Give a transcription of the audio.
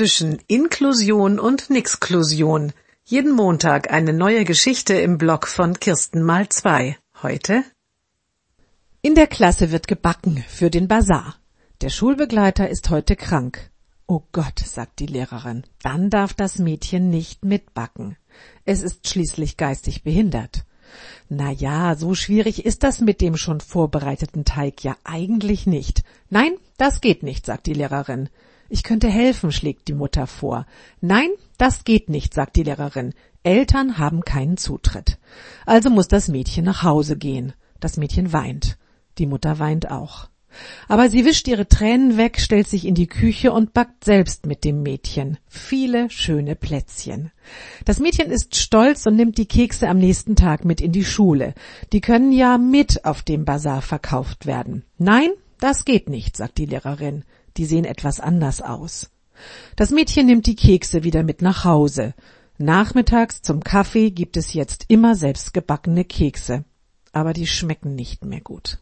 zwischen Inklusion und Nixklusion. Jeden Montag eine neue Geschichte im Blog von Kirsten mal zwei. Heute? In der Klasse wird gebacken für den Bazar. Der Schulbegleiter ist heute krank. Oh Gott, sagt die Lehrerin, dann darf das Mädchen nicht mitbacken. Es ist schließlich geistig behindert. Na ja, so schwierig ist das mit dem schon vorbereiteten Teig ja eigentlich nicht. Nein, das geht nicht, sagt die Lehrerin. Ich könnte helfen, schlägt die Mutter vor. Nein, das geht nicht, sagt die Lehrerin. Eltern haben keinen Zutritt. Also muss das Mädchen nach Hause gehen. Das Mädchen weint. Die Mutter weint auch. Aber sie wischt ihre Tränen weg, stellt sich in die Küche und backt selbst mit dem Mädchen viele schöne Plätzchen. Das Mädchen ist stolz und nimmt die Kekse am nächsten Tag mit in die Schule. Die können ja mit auf dem Bazar verkauft werden. Nein, das geht nicht, sagt die Lehrerin. Die sehen etwas anders aus. Das Mädchen nimmt die Kekse wieder mit nach Hause. Nachmittags zum Kaffee gibt es jetzt immer selbstgebackene Kekse. Aber die schmecken nicht mehr gut.